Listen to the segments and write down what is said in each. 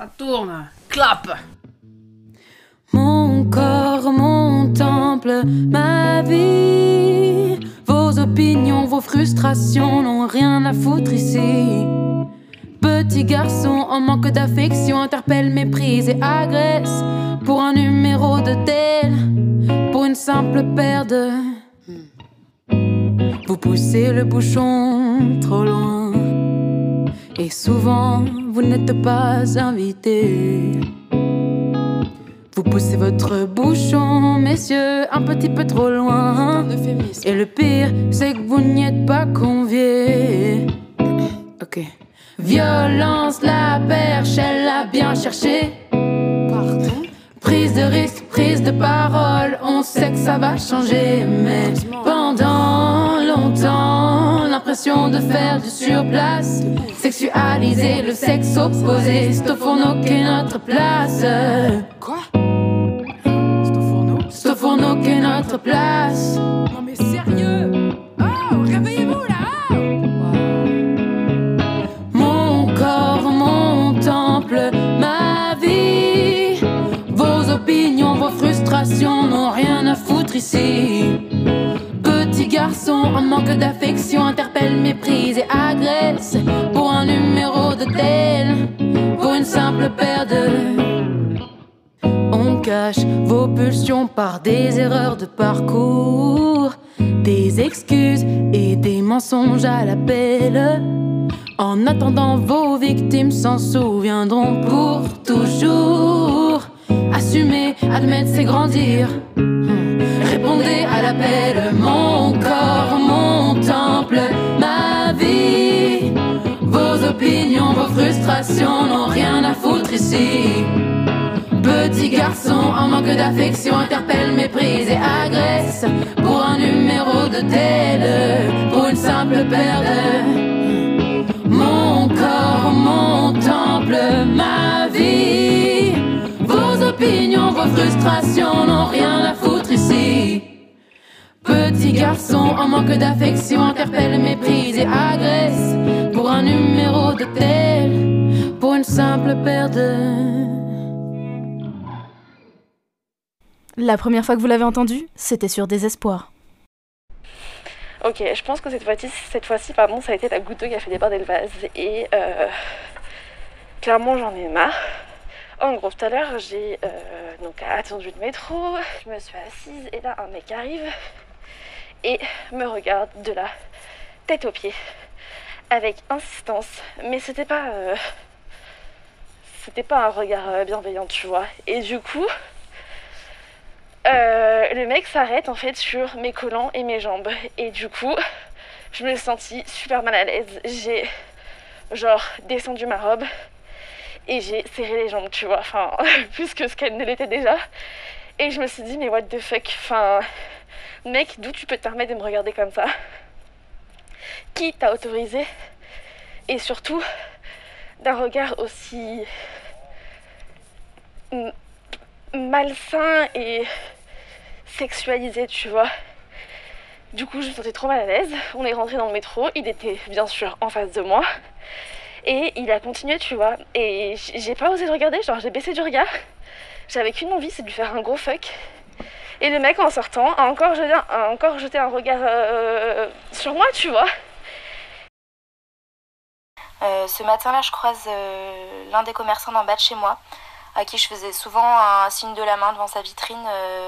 Ça tourne. Clap. Mon corps, mon temple, ma vie. Vos opinions, vos frustrations n'ont rien à foutre ici. Petit garçon en manque d'affection interpelle, méprise et agresse pour un numéro de tel, pour une simple paire de. Vous poussez le bouchon trop loin et souvent vous n'êtes pas invité. Vous poussez votre bouchon, messieurs, un petit peu trop loin. Et le pire, c'est que vous n'y êtes pas conviés. Ok. Violence, la perche, elle l'a bien cherché. Pardon? Prise de risque, prise de parole, on sait que ça va changer, mais pendant l'impression de faire du surplace, sexualiser le sexe opposé, c'est au fourneau qu'est notre place. Quoi? C'est au fourneau C'est au fourneau qu'est notre place. Non mais sérieux? Oh, réveillez-vous là Mon corps, mon temple, ma vie. Vos opinions, vos frustrations n'ont rien à foutre ici. Petit garçon en manque d'affection interpelle, méprise et agresse pour un numéro de tel, pour une simple paire de. On cache vos pulsions par des erreurs de parcours, des excuses et des mensonges à l'appel. En attendant, vos victimes s'en souviendront pour toujours. Assumer, admettre, c'est grandir. Répondez à l'appel, mon mon temple, ma vie. Vos opinions, vos frustrations n'ont rien à foutre ici. Petit garçon en manque d'affection interpelle, méprise et agresse pour un numéro de tel, pour une simple de. Mon corps, mon temple, ma vie. Vos opinions, vos frustrations n'ont rien à foutre ici. Petit garçon en manque d'affection interpelle, méprise et agresse pour un numéro de tel, pour une simple paire de. La première fois que vous l'avez entendu, c'était sur Désespoir. Ok, je pense que cette fois-ci, cette fois-ci pardon, ça a été la goutte d'eau qui a fait déborder le vase. Et euh, clairement, j'en ai marre. En gros, tout à l'heure, j'ai euh, donc attendu le métro, je me suis assise et là, un mec arrive et me regarde de la tête aux pieds avec insistance. Mais c'était pas, euh, c'était pas un regard euh, bienveillant, tu vois. Et du coup, euh, le mec s'arrête en fait sur mes collants et mes jambes. Et du coup, je me suis sentie super mal à l'aise. J'ai genre descendu ma robe et j'ai serré les jambes, tu vois, enfin, plus que ce qu'elle ne l'était déjà. Et je me suis dit, mais what the fuck, enfin, mec, d'où tu peux te permettre de me regarder comme ça? Qui t'a autorisé? Et surtout, d'un regard aussi malsain et sexualisé, tu vois. Du coup, je me sentais trop mal à l'aise. On est rentré dans le métro. Il était bien sûr en face de moi. Et il a continué, tu vois. Et j'ai pas osé le regarder, genre j'ai baissé du regard. J'avais qu'une envie, c'est de lui faire un gros fuck. Et le mec, en sortant, a encore jeté un, regard euh, sur moi, tu vois. Euh, ce matin-là, je croise euh, l'un des commerçants d'en bas de chez moi, à qui je faisais souvent un signe de la main devant sa vitrine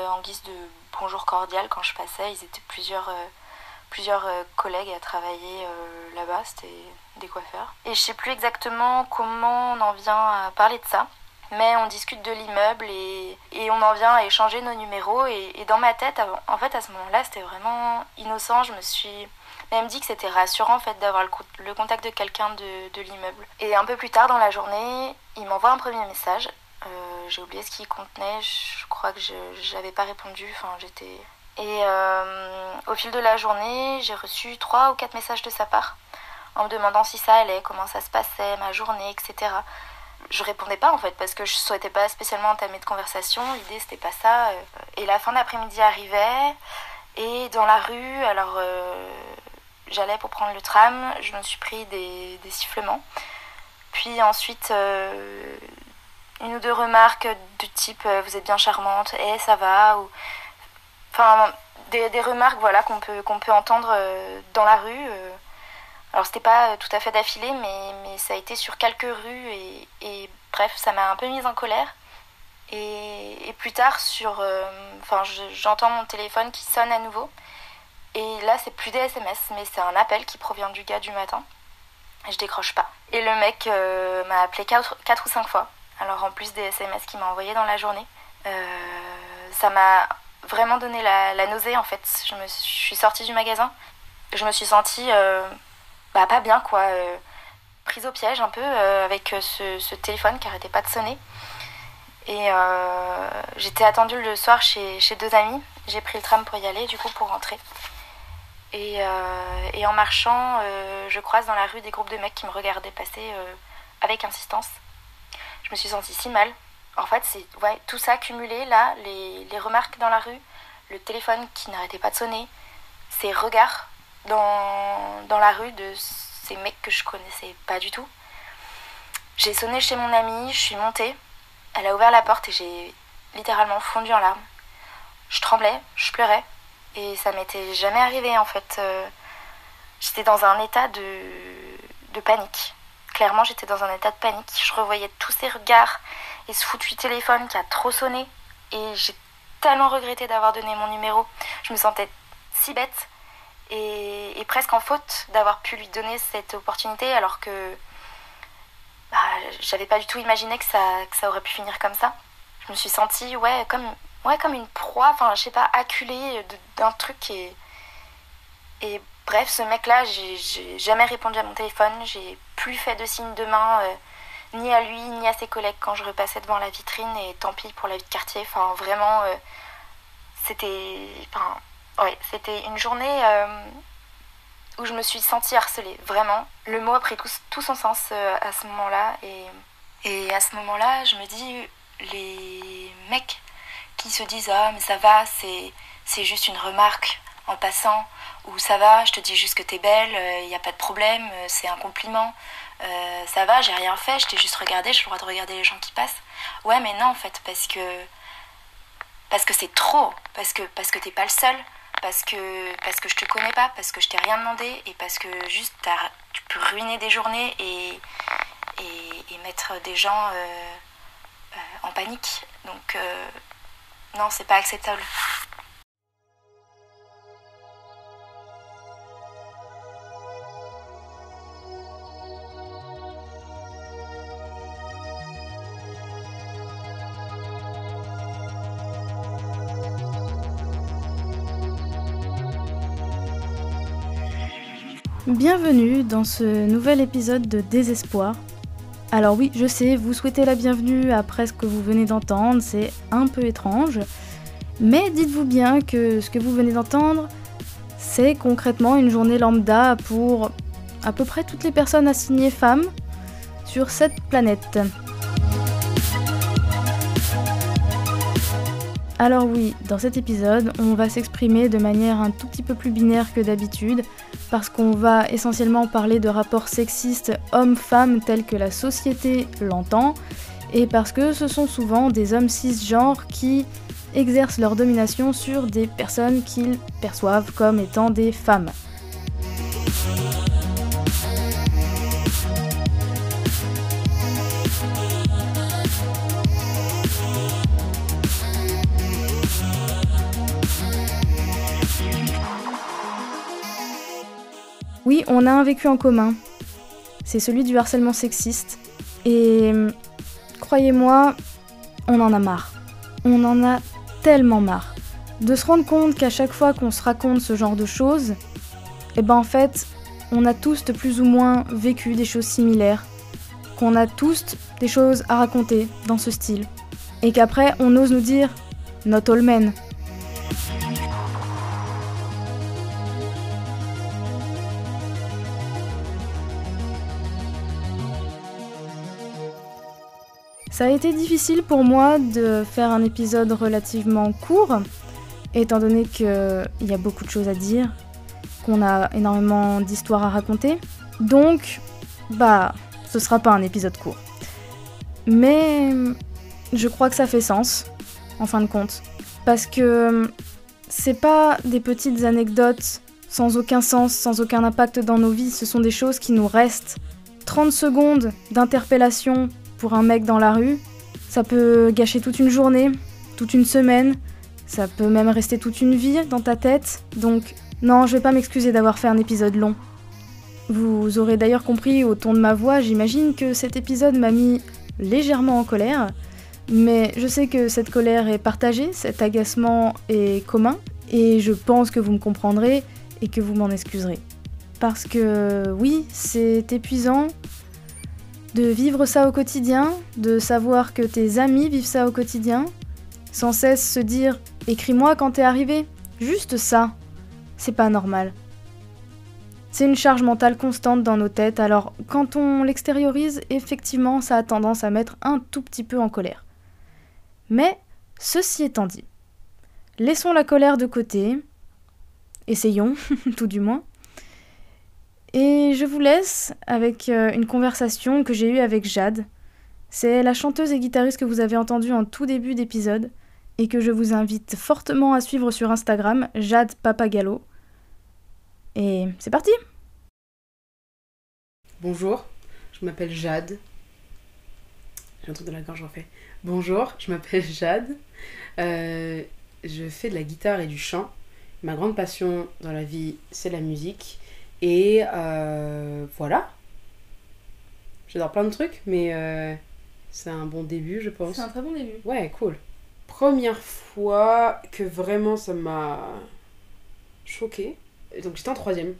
en guise de bonjour cordial quand je passais. Ils étaient plusieurs, collègues à travailler là-bas, c'était des coiffeurs. Et je sais plus exactement comment on en vient à parler de ça. Mais on discute de l'immeuble et, et on en vient à échanger nos numéros. Et, dans ma tête, en fait, à ce moment-là, c'était vraiment innocent. Je me suis même dit que c'était rassurant en fait d'avoir le, co- le contact de quelqu'un de, de l'immeuble. Et un peu plus tard dans la journée, il m'envoie un premier message. Euh, j'ai oublié ce qu'il contenait. Je crois que je j'avais pas répondu. Enfin, j'étais. Et euh, au fil de la journée, j'ai reçu trois ou quatre messages de sa part en me demandant si ça allait, comment ça se passait, ma journée, etc. Je répondais pas en fait parce que je souhaitais pas spécialement entamer de conversation. L'idée c'était pas ça. euh. Et la fin d'après-midi arrivait et dans la rue, alors euh, j'allais pour prendre le tram, je me suis pris des, des sifflements. Puis ensuite, euh, remarques du type vous êtes bien charmante, et ça va, ou enfin des, des remarques voilà qu'on peut qu'on peut entendre dans la rue. Euh. Alors c'était pas tout à fait d'affilée, mais, mais ça a été sur quelques rues et, bref, ça m'a un peu mise en colère. Et, plus tard, sur, euh, enfin, je- j'entends mon téléphone qui sonne à nouveau. Et là, c'est plus des SMS, mais c'est un appel qui provient du gars du matin. Je décroche pas. Et le mec euh, m'a appelé 4, ou 5 fois. Alors en plus des SMS qu'il m'a envoyé dans la journée. Euh, ça m'a vraiment donné la, la nausée en fait. Je, me, suis- sortie du magasin. Je me suis sentie euh, bah, pas bien quoi. euh, prise au piège un peu euh, avec ce, ce téléphone qui arrêtait pas de sonner. Et euh, j'étais attendue le soir chez, chez deux amis. J'ai pris le tram pour y aller, du coup, pour rentrer. Et, euh, en marchant, euh, je croise dans la rue des groupes de mecs qui me regardaient passer euh, avec insistance. Je me suis sentie si mal. En fait, c'est ouais, tout ça cumulé, là, les, les remarques dans la rue, le téléphone qui n'arrêtait pas de sonner, ces regards dans, dans la rue de ces mecs que je connaissais pas du tout. J'ai sonné chez mon amie, je suis montée. Elle a ouvert la porte et j'ai littéralement fondu en larmes. Je tremblais, je pleurais. Et ça m'était jamais arrivé en fait. Euh, j'étais dans un état de, de panique. Clairement, j'étais dans un état de panique. Je revoyais tous ces regards et ce foutu téléphone qui a trop sonné. Et j'ai tellement regretté d'avoir donné mon numéro. Je me sentais si bête et, presque en faute d'avoir pu lui donner cette opportunité alors que bah, j'avais pas du tout imaginé que ça, que ça aurait pu finir comme ça. Je me suis sentie ouais, comme, ouais, comme une proie, enfin je sais pas, acculée d'un truc et, et bref, ce mec-là, j'ai- jamais répondu à mon téléphone, j'ai plus fait de signe de main, euh, ni à lui, ni à ses collègues quand je repassais devant la vitrine et tant pis pour la vie de quartier, enfin vraiment, euh, c'était, enfin, ouais, c'était une journée euh, où je me suis sentie harcelée, vraiment. Le mot a pris tout, tout son sens euh, à ce moment-là. Et, et à ce moment-là, je me dis, les mecs qui se disent Ah, mais ça va, c'est, juste une remarque en passant, ou ça va, je te dis juste que t'es belle, il n'y a pas de problème, euh, c'est un compliment. Euh, ça va, j'ai rien fait, je t'ai juste regardé, j'ai le droit de regarder les gens qui passent. Ouais, mais non, en fait, parce que. Parce que c'est trop, parce que, parce que t'es pas le seul, parce que, parce que je te connais pas, parce que je t'ai rien demandé, et parce que juste tu peux ruiner des journées et, et, et mettre des gens euh, euh, en panique. Donc, euh, non, c'est pas acceptable. Bienvenue dans ce nouvel épisode de Désespoir. Alors oui, je sais, vous souhaitez la bienvenue après ce que vous venez d'entendre, c'est un peu étrange. Mais dites-vous bien que ce que vous venez d'entendre, c'est concrètement une journée lambda pour à peu près toutes les personnes assignées femmes sur cette planète. Alors oui, dans cet épisode, on va s'exprimer de manière un tout petit peu plus binaire que d'habitude, parce qu'on va essentiellement parler de rapports sexistes hommes-femmes tels que la société l'entend, et parce que ce sont souvent des hommes cisgenres qui exercent leur domination sur des personnes qu'ils perçoivent comme étant des femmes. Oui, on a un vécu en commun. C'est celui du harcèlement sexiste. Et hum, croyez-moi, on en a marre. On en a tellement marre. De se rendre compte qu'à chaque fois qu'on se raconte ce genre de choses, eh ben en fait, on a tous de plus ou moins vécu des choses similaires. Qu'on a tous des choses à raconter dans ce style. Et qu'après, on ose nous dire Not all men. Ça a été difficile pour moi de faire un épisode relativement court, étant donné qu'il y a beaucoup de choses à dire, qu'on a énormément d'histoires à raconter. Donc, bah, ce sera pas un épisode court. Mais je crois que ça fait sens, en fin de compte. Parce que c'est pas des petites anecdotes sans aucun sens, sans aucun impact dans nos vies, ce sont des choses qui nous restent. 30 secondes d'interpellation pour un mec dans la rue, ça peut gâcher toute une journée, toute une semaine, ça peut même rester toute une vie dans ta tête. Donc non, je vais pas m'excuser d'avoir fait un épisode long. Vous aurez d'ailleurs compris au ton de ma voix, j'imagine que cet épisode m'a mis légèrement en colère, mais je sais que cette colère est partagée, cet agacement est commun, et je pense que vous me comprendrez et que vous m'en excuserez. Parce que oui, c'est épuisant de vivre ça au quotidien, de savoir que tes amis vivent ça au quotidien, sans cesse se dire écris-moi quand t'es arrivé. Juste ça, c'est pas normal. C'est une charge mentale constante dans nos têtes, alors quand on l'extériorise, effectivement, ça a tendance à mettre un tout petit peu en colère. Mais, ceci étant dit, laissons la colère de côté, essayons, tout du moins, et je vous laisse avec euh, une conversation que j'ai eue avec Jade. C'est la chanteuse et guitariste que vous avez entendue en tout début d'épisode et que je vous invite fortement à suivre sur Instagram, Jade Papagallo. Et c'est parti Bonjour, je m'appelle Jade. J'ai un truc dans la gorge, j'en fais. Bonjour, je m'appelle Jade. Euh, je fais de la guitare et du chant. Ma grande passion dans la vie, c'est la musique. Et euh, voilà. J'adore plein de trucs, mais euh, c'est un bon début, je pense. C'est un très bon début. Ouais, cool. Première fois que vraiment ça m'a choqué. Donc j'étais en troisième.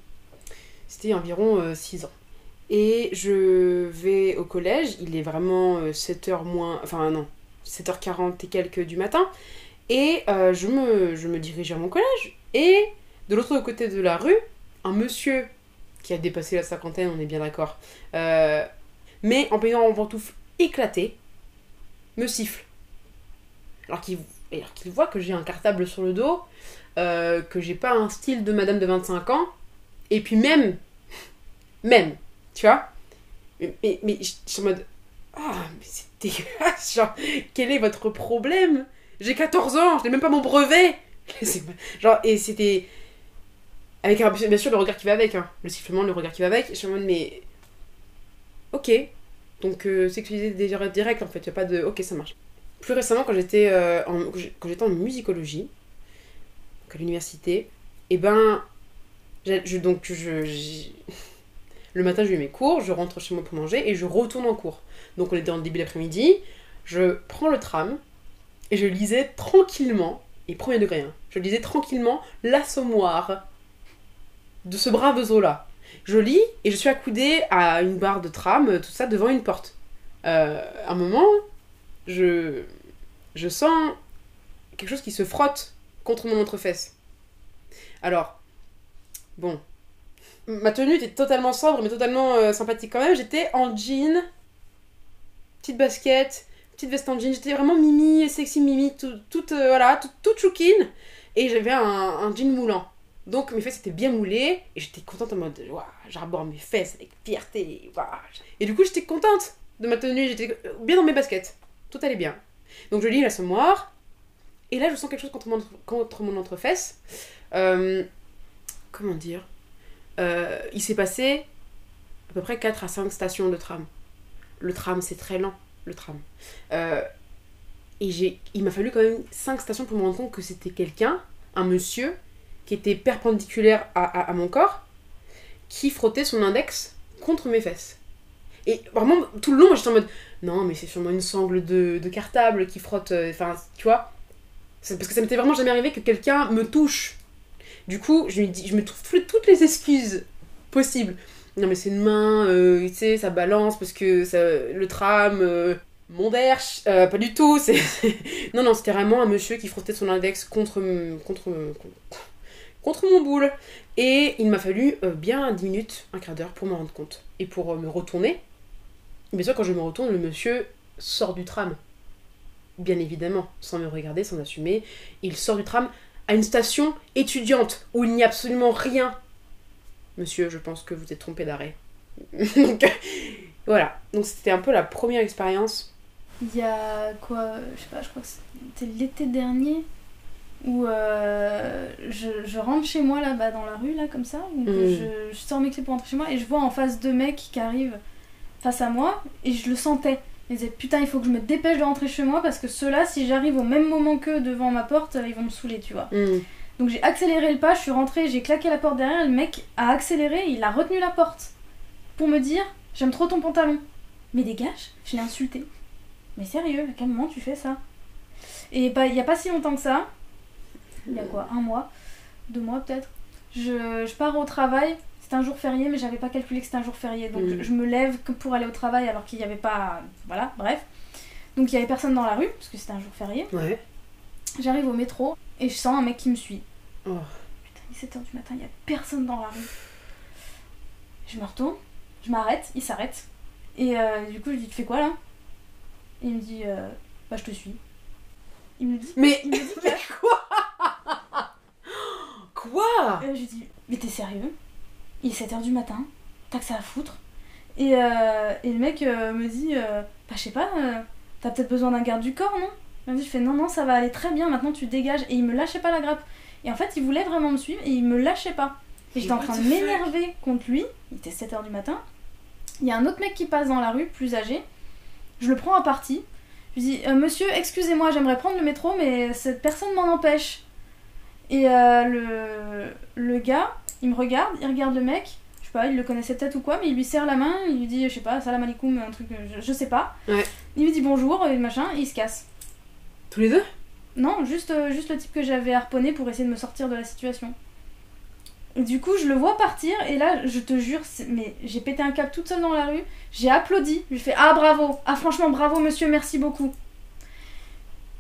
C'était environ 6 ans. Et je vais au collège, il est vraiment 7h moins... Enfin non, 7h40 et quelques du matin. Et euh, je, me, je me dirige vers mon collège. Et de l'autre côté de la rue, un monsieur qui a dépassé la cinquantaine, on est bien d'accord, euh, mais en payant en pantoufles éclaté, me siffle. Alors qu'il voit que j'ai un cartable sur le dos, euh, que j'ai pas un style de madame de 25 ans, et puis même, même, tu vois, mais, mais, je suis en mode, ah, mais c'est dégueulasse, genre, quel est votre problème? J'ai 14 ans, je n'ai même pas mon brevet Genre, et c'était. Avec bien sûr le regard qui va avec, hein. le sifflement, le regard qui va avec. Je suis en mode, mais. Ok. Donc, euh, sexualiser déjà direct en fait, il a pas de. Ok, ça marche. Plus récemment, quand j'étais euh, en, en musicologie, donc à l'université, et ben. Je, donc, le matin, je vais mes cours, je rentre chez moi pour manger et je retourne en cours. Donc, on était en début d'après-midi, je prends le tram et je lisais tranquillement et premier degré, hein. je lisais tranquillement l'assommoir de ce brave Zola. Je lis et je suis accoudée à une barre de tram, tout ça, devant une porte. Euh, un moment, je, je sens quelque chose qui se frotte contre mon entrefesse. Alors, bon, ma tenue était totalement sobre, mais totalement euh, sympathique quand même. J'étais en jean, petite basket, petite veste en jean. J'étais vraiment mimi, sexy mimi, toute, tout, euh, voilà, toute, toute chouquine. Et j'avais un, un, jean moulant. Donc mes fesses étaient bien moulées et j'étais contente en mode j'arbore mes fesses avec fierté. Et du coup j'étais contente de ma tenue, j'étais bien dans mes baskets. Tout allait bien. Donc je lis l'assommoir et là je sens quelque chose contre mon, contre mon entrefesse. Euh, comment dire? Euh, Il s'est passé à peu près 4 à 5 stations de tram. Le tram c'est très lent le tram. Euh, et j'ai, il m'a fallu quand même 5 stations pour me rendre compte que c'était quelqu'un, un monsieur, qui était perpendiculaire à, mon corps, qui frottait son index contre mes fesses. Et vraiment, tout le long, j'étais en mode non, mais c'est sûrement une sangle de, cartable qui frotte. Euh, enfin, tu vois Parce que ça m'était vraiment jamais arrivé que quelqu'un me touche. Du coup, je me, dis, je me trouve toutes les excuses possibles non mais c'est une main, euh, tu sais, ça balance parce que ça, le tram, euh, mon derche, euh, pas du tout. C'est, non, non, c'était vraiment un monsieur qui frottait son index contre, contre, contre mon boule. Et il m'a fallu bien 10 minutes, un quart d'heure pour me rendre compte. Et pour me retourner, bien sûr, quand je me retourne, le monsieur sort du tram. Bien évidemment, sans me regarder, sans assumer. Il sort du tram à une station étudiante où il n'y a absolument rien Monsieur, je pense que vous êtes trompé d'arrêt. Donc, voilà. Donc, c'était un peu la première expérience il y a quoi, je sais pas, je crois que c'était l'été dernier où euh, je, je rentre chez moi là-bas dans la rue là comme ça, donc Mm. je, je sors mes clés pour rentrer chez moi et je vois en face deux mecs qui arrivent face à moi et je le sentais. Je me disais putain il faut que je me dépêche de rentrer chez moi parce que ceux-là si j'arrive au même moment qu'eux devant ma porte ils vont me saouler tu vois. Hmm. Donc j'ai accéléré le pas, je suis rentrée, j'ai claqué la porte derrière, et le mec a accéléré, il a retenu la porte pour me dire j'aime trop ton pantalon. Mais dégage, je l'ai insulté. Mais sérieux, à quel moment tu fais ça? Et bah il y a pas si longtemps que ça, il y a quoi, un mois, deux mois peut-être, je, je pars au travail, c'était un jour férié mais j'avais pas calculé que c'était un jour férié, donc Mhm. je, je me lève que pour aller au travail alors qu'il n'y avait pas... Voilà, bref. Donc il y avait personne dans la rue, parce que c'était un jour férié. Ouais. J'arrive au métro et je sens un mec qui me suit. Oh. Putain, il est 7h du matin, il n'y a personne dans la rue. Je me retourne, je m'arrête, il s'arrête. Et euh, du coup, je lui dis Tu fais quoi là? Et il me dit euh, Bah, je te suis. Il me dit Mais Il me dit que- quoi? Quoi Euh, je lui dis Mais t'es sérieux? Il est 7h du matin, t'as que ça à foutre. Et, euh, et le mec euh, me dit euh, Bah, je sais pas, t'as peut-être besoin d'un garde du corps, non? Il me dit Je fais Non, non, ça va aller très bien, maintenant tu dégages. Et il me lâchait pas la grappe. Et en fait, il voulait vraiment me suivre et il me lâchait pas. Et j'étais en train de m'énerver contre lui. Il était 7h du matin. Il y a un autre mec qui passe dans la rue, plus âgé. Je le prends à partie. Je lui dis Monsieur, excusez-moi, j'aimerais prendre le métro, mais cette personne m'en empêche. Et euh, le, le gars, il me regarde, il regarde le mec. Je sais pas, il le connaissait peut-être ou quoi, mais il lui serre la main. Il lui dit, je sais pas, salam alaikum, un truc, je, je sais pas. Ouais. Il lui dit bonjour et machin, et il se casse. Tous les deux? Non, juste, euh, juste le type que j'avais harponné pour essayer de me sortir de la situation. Du coup, je le vois partir, et là, je te jure, mais j'ai pété un câble toute seule dans la rue. J'ai applaudi, je lui ai fait Ah bravo, ah franchement bravo monsieur, merci beaucoup.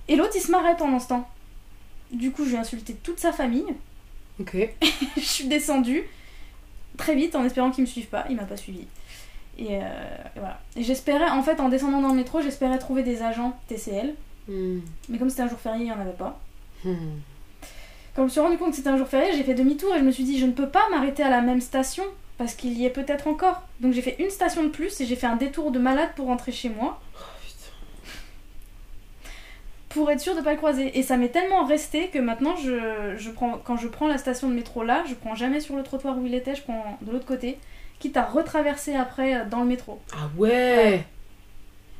Et l'autre, il se marrait pendant ce temps. Du coup, je lui ai insulté toute sa famille. Ok. je suis descendue très vite en espérant qu'il me suive pas. Il m'a pas suivi. Et, euh, et voilà. Et j'espérais, en fait, en descendant dans le métro, j'espérais trouver des agents TCL. Hmm. Mais comme c'était un jour férié, il y en avait pas. Hmm. Quand je me suis rendu compte que c'était un jour férié, j'ai fait demi-tour et je me suis dit, je ne peux pas m'arrêter à la même station parce qu'il y est peut-être encore. Donc j'ai fait une station de plus et j'ai fait un détour de malade pour rentrer chez moi Oh. Pour être sûre de pas le croiser. Et ça m'est tellement resté que maintenant, je, je prends, quand je prends la station de métro là, je prends jamais sur le trottoir où il était, je prends de l'autre côté, quitte à retraverser après euh, dans le métro. Ah ouais,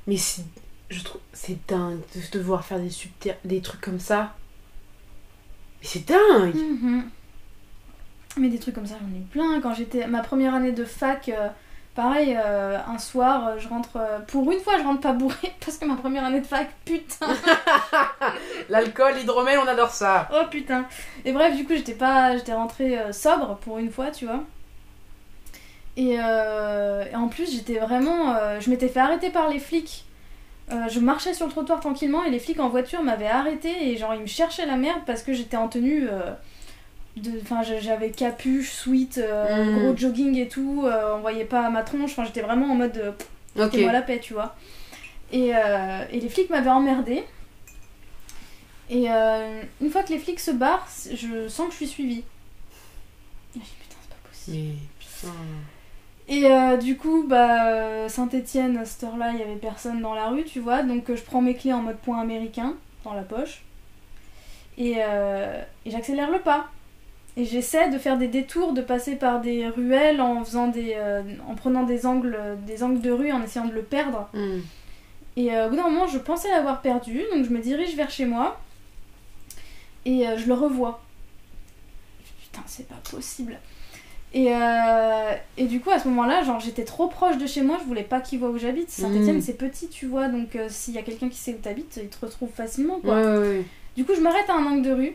Mais c'est. Je trouve. C'est dingue de devoir faire des, subter... des trucs comme ça. Mais c'est dingue Mhm. Mais des trucs comme ça, j'en ai plein. Quand j'étais ma première année de fac, euh, pareil, euh, un soir, euh, je rentre. euh, pour une fois, je rentre pas bourrée parce que ma première année de fac, putain. L'alcool, l'hydromel, on adore ça oh putain. Et bref, du coup, j'étais pas, j'étais rentrée euh, sobre pour une fois, tu vois. Et, euh, et en plus, j'étais vraiment, je m'étais fait arrêter par les flics. Je marchais sur le trottoir tranquillement et les flics en voiture m'avaient arrêté et genre ils me cherchaient la merde parce que j'étais en tenue euh, enfin j'avais capuche sweat euh, Mm. gros jogging et tout euh, on voyait pas ma tronche enfin j'étais vraiment en mode euh, Ok. Foutez-moi la paix, tu vois. Et, euh, et les flics m'avaient emmerdé. Et euh, une fois que les flics se barrent, je sens que je suis suivie. Et je dis putain, c'est pas possible. Mais. Et du coup, bah, Saint-Etienne, à cette heure-là, il y avait personne dans la rue, tu vois. Donc je prends mes clés en mode point américain dans la poche. Et, et j'accélère le pas. Et j'essaie de faire des détours, de passer par des ruelles en faisant des, euh, en prenant des angles, des angles de rue, en essayant de le perdre. Hmm. Et euh, au bout d'un moment, je pensais l'avoir perdu, donc je me dirige vers chez moi. Et euh, je le revois. Putain, c'est pas possible. Et, et du coup, à ce moment-là, genre, j'étais trop proche de chez moi, je voulais pas qu'il voit où j'habite. Saint-Etienne, Mm. c'est petit, tu vois, donc s'il y a quelqu'un qui sait où t'habites, il te retrouve facilement, Ouais, quoi. ouais, ouais. Du coup, je m'arrête à un angle de rue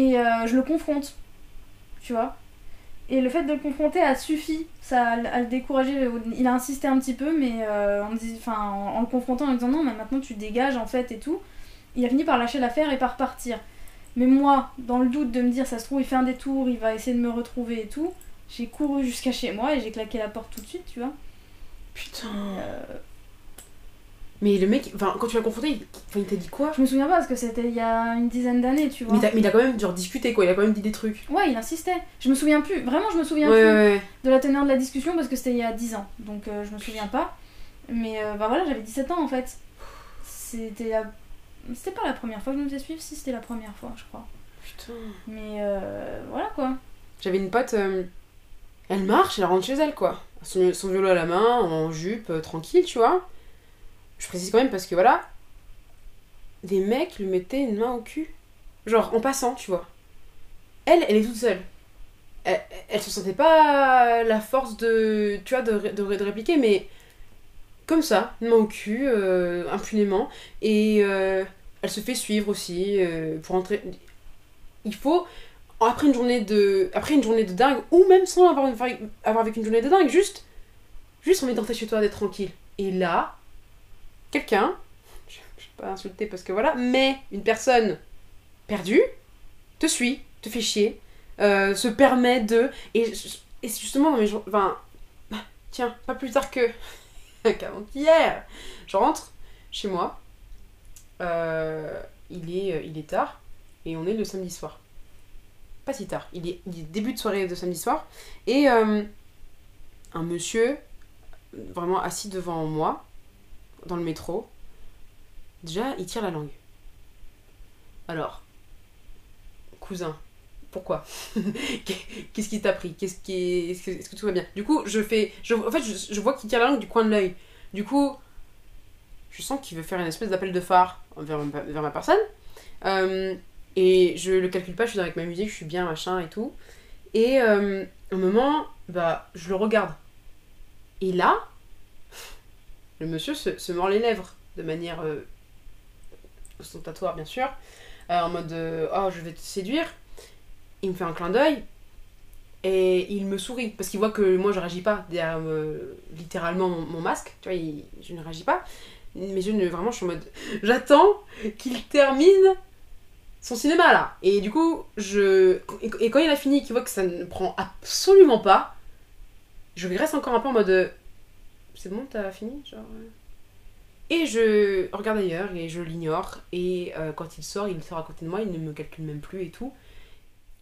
et euh, je le confronte, tu vois? Et le fait de le confronter a suffi, ça à, à le décourager. Il a insisté un petit peu, mais euh, en, me dis- enfin, en, en le confrontant, en lui disant non, mais maintenant tu dégages en fait et tout. Il a fini par lâcher l'affaire et par partir. Mais moi, dans le doute de me dire ça se trouve, il fait un détour, il va essayer de me retrouver et tout, j'ai couru jusqu'à chez moi et j'ai claqué la porte tout de suite, tu vois. Putain. Euh, Mais le mec, quand tu l'as confronté, il, t'a dit quoi je me souviens pas parce que c'était il y a une dizaine d'années, tu vois. mais, il a quand même genre discuté quoi, il a quand même dit des trucs. Ouais, il insistait. Je me souviens plus, vraiment, je me souviens Ouais, plus ouais, de la teneur de la discussion parce que c'était il y a 10 ans, donc euh, je me souviens pas. Mais euh, bah voilà, j'avais 17 ans en fait. C'était la... C'était pas la première fois que je me faisais suivre, si c'était la première fois, je crois. Putain. Mais euh, voilà quoi. J'avais une pote, euh, elle marche, elle rentre chez elle, quoi. Son, son vélo à la main, en jupe, tranquille, tu vois. Je précise quand même parce que voilà, des mecs lui mettaient une main au cul. Genre, en passant, tu vois. Elle, elle est toute seule. Elle, elle se sentait pas la force de, tu vois, de, de, de répliquer, mais comme ça, une main au cul, euh, impunément. Et euh, elle se fait suivre aussi euh, pour entrer. Il faut après une journée de après une journée de dingue ou même sans avoir, avoir vécu une journée de dingue juste juste envie d'entrer chez toi d'être tranquille et là quelqu'un. Je je vais pas insulter parce que voilà mais une personne perdue te suit te fait chier euh, se permet de et, justement mais enfin bah, tiens pas plus tard que qu'avant-hier je rentre chez moi euh, il est il est tard et on est le samedi soir. Pas si tard, il est, début de soirée de samedi soir, et euh, un monsieur, vraiment assis devant moi, dans le métro, déjà, il tire la langue. Alors, cousin, pourquoi? Qu'est-ce qui t'a pris? Qu'est-ce qui est-ce que, tout va bien? Du coup, je fais, je, en fait, je, vois qu'il tire la langue du coin de l'œil. Du coup, je sens qu'il veut faire une espèce d'appel de phare vers, ma- vers ma personne. Euh, et je le calcule pas, je suis avec ma musique, je suis bien, machin et tout. Et euh, un moment, bah, je le regarde. Et là, le monsieur se, mord les lèvres de manière euh, ostentatoire, bien sûr, euh, en mode euh, Oh, je vais te séduire. Il me fait un clin d'œil et il me sourit parce qu'il voit que moi je réagis pas derrière euh, littéralement mon, masque, tu vois, je ne réagis pas. Mes yeux, ne- vraiment, je suis en mode J'attends qu'il termine son cinéma là. Et du coup, je. Et quand il a fini, qu'il voit que ça ne prend absolument pas, je reste encore un peu en mode. C'est bon, t'as fini Genre. euh. Et je regarde ailleurs et je l'ignore. Et euh, quand il sort, il sort à côté de moi, il ne me calcule même plus et tout.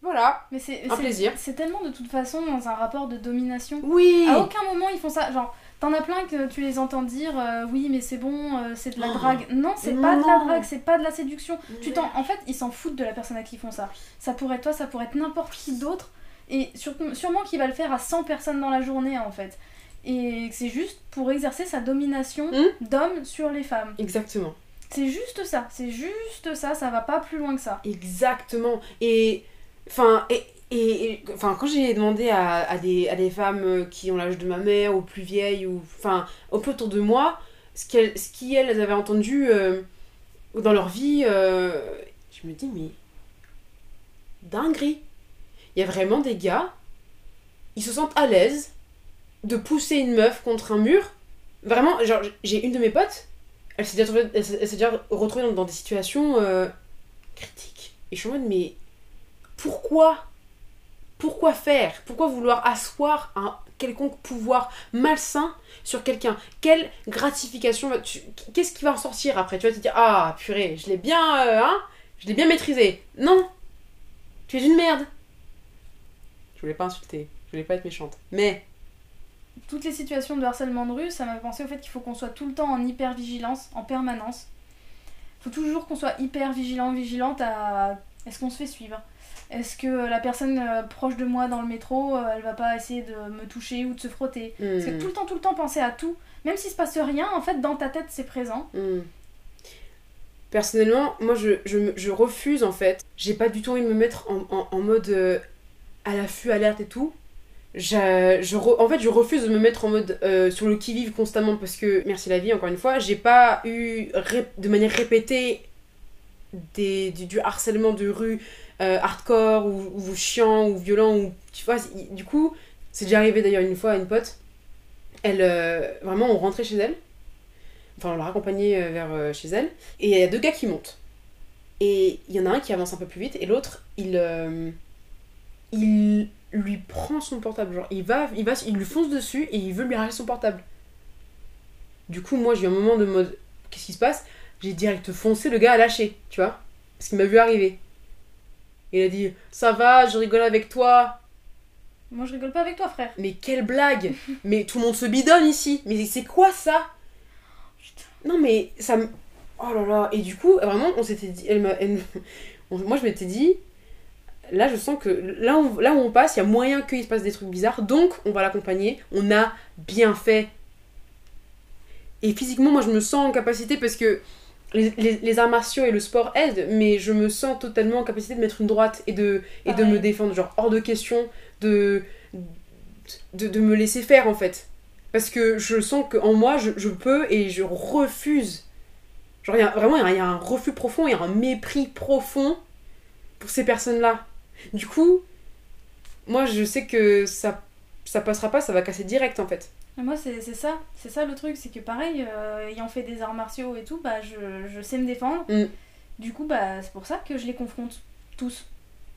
Voilà. Mais c'est Un c'est- plaisir. C'est tellement de toute façon dans un rapport de domination. Oui À aucun moment ils font ça. Genre, t'en as plein que tu les entends dire euh, oui, mais c'est bon, euh, c'est de la Oh. drague. Non, c'est pas de la drague, c'est pas de la séduction. Tu t'en... En fait, ils s'en foutent de la personne à qui ils font ça. Ça pourrait être toi, ça pourrait être n'importe qui d'autre. Et sûrement qu'il va le faire à 100 personnes dans la journée en fait. Et que c'est juste pour exercer sa domination Hmm. d'homme sur les femmes. Exactement. C'est juste ça, c'est juste ça, ça va pas plus loin que ça. Exactement. Et. Enfin. Et, et, enfin, quand j'ai demandé à, à des, à des femmes euh, qui ont l'âge de ma mère ou plus vieilles, ou enfin, un peu autour de moi, ce qu'elles ce qui elles avaient entendu euh, dans leur vie, euh, je me dis, mais. Dinguerie. Il y a vraiment des gars, ils se sentent à l'aise de pousser une meuf contre un mur. Vraiment, genre, j'ai une de mes potes, elle s'est déjà, elle s'est déjà retrouvée dans, des situations euh, critiques. Et je suis en mais pourquoi? Pourquoi faire? Pourquoi vouloir asseoir un quelconque pouvoir malsain sur quelqu'un? Quelle gratification Qu'est-ce qui va en sortir après? Tu vas te dire, ah purée, je l'ai bien, euh, hein? Je l'ai bien maîtrisé. Non Tu es une merde Je voulais pas insulter, je voulais pas être méchante. Mais, toutes les situations de harcèlement de rue, ça m'a pensé au fait qu'il faut qu'on soit tout le temps en hyper vigilance, en permanence. faut toujours qu'on soit hyper vigilant, vigilante à est-ce qu'on se fait suivre? Est-ce que la personne euh, proche de moi dans le métro, euh, elle va pas essayer de me toucher ou de se frotter? Parce que hmm, tout le temps, tout le temps penser à tout, même s'il se passe rien, en fait, dans ta tête, c'est présent. hmm. Personnellement, moi je, je, me- je refuse en fait. J'ai pas du tout envie de me mettre en, en, en mode euh, à l'affût, alerte et tout. Je, je en fait, je refuse de me mettre en mode euh, sur le qui-vive constamment parce que, merci la vie, encore une fois, j'ai pas eu de manière répétée des, du, harcèlement de rue euh, hardcore ou, ou chiant ou violent. Ou, tu vois, du coup, c'est déjà arrivé d'ailleurs une fois à une pote. Elle, euh, vraiment, on rentrait chez elle. Enfin, on l'a raccompagnée vers chez elle. Et il y a deux gars qui montent. Et il y en a un qui avance un peu plus vite et l'autre, il, il lui prend son portable. Genre, il va, il va, il lui fonce dessus et il veut lui arracher son portable. Du coup, moi, j'ai eu un moment de mode, qu'est-ce qui se passe? J'ai direct foncé, le gars a lâché, tu vois Parce qu'il m'a vu arriver. Il a dit, ça va, je rigole avec toi. Moi, je rigole pas avec toi, frère. Mais quelle blague Mais tout le monde se bidonne ici. Mais c'est quoi ça? Non, mais ça me. Oh là là. Et du coup, vraiment, on s'était dit. Elle m'a. elle- Moi, je m'étais dit. Là, je sens que là, on- là où on passe, il y a moyen qu'il se passe des trucs bizarres. Donc, on va l'accompagner. On a bien fait. Et physiquement, moi, je me sens en capacité parce que les, les- les arts martiaux et le sport aident, mais je me sens totalement en capacité de mettre une droite et de, et de Pareil. me défendre. Genre, hors de question de, de, de me laisser faire, en fait. Parce que je sens qu'en moi, je, je peux et je refuse. Genre, il y a, vraiment, il y a- il y, a un refus profond, il y a un mépris profond pour ces personnes-là. Du coup, moi, je sais que ça, ça passera pas, ça va casser direct, en fait. Moi, c'est ça. C'est ça le truc. C'est que pareil, euh, ayant fait des arts martiaux et tout, bah, je, je sais me défendre. Mm. Du coup, bah, c'est pour ça que je les confronte tous.